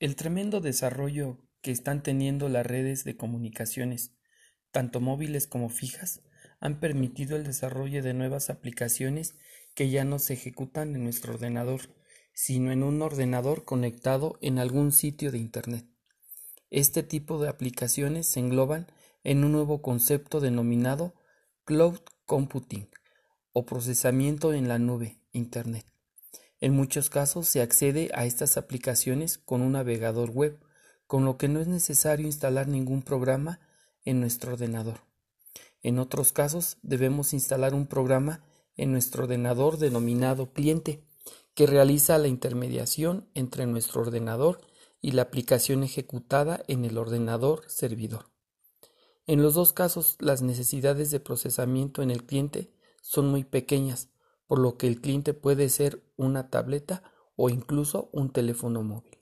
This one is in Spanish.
El tremendo desarrollo que están teniendo las redes de comunicaciones, tanto móviles como fijas, han permitido el desarrollo de nuevas aplicaciones que ya no se ejecutan en nuestro ordenador, sino en un ordenador conectado en algún sitio de Internet. Este tipo de aplicaciones se engloban en un nuevo concepto denominado Cloud Computing o procesamiento en la nube, Internet. En muchos casos se accede a estas aplicaciones con un navegador web, con lo que no es necesario instalar ningún programa en nuestro ordenador. En otros casos debemos instalar un programa en nuestro ordenador denominado cliente, que realiza la intermediación entre nuestro ordenador y la aplicación ejecutada en el ordenador servidor. En los dos casos las necesidades de procesamiento en el cliente son muy pequeñas, por lo que el cliente puede ser una tableta o incluso un teléfono móvil.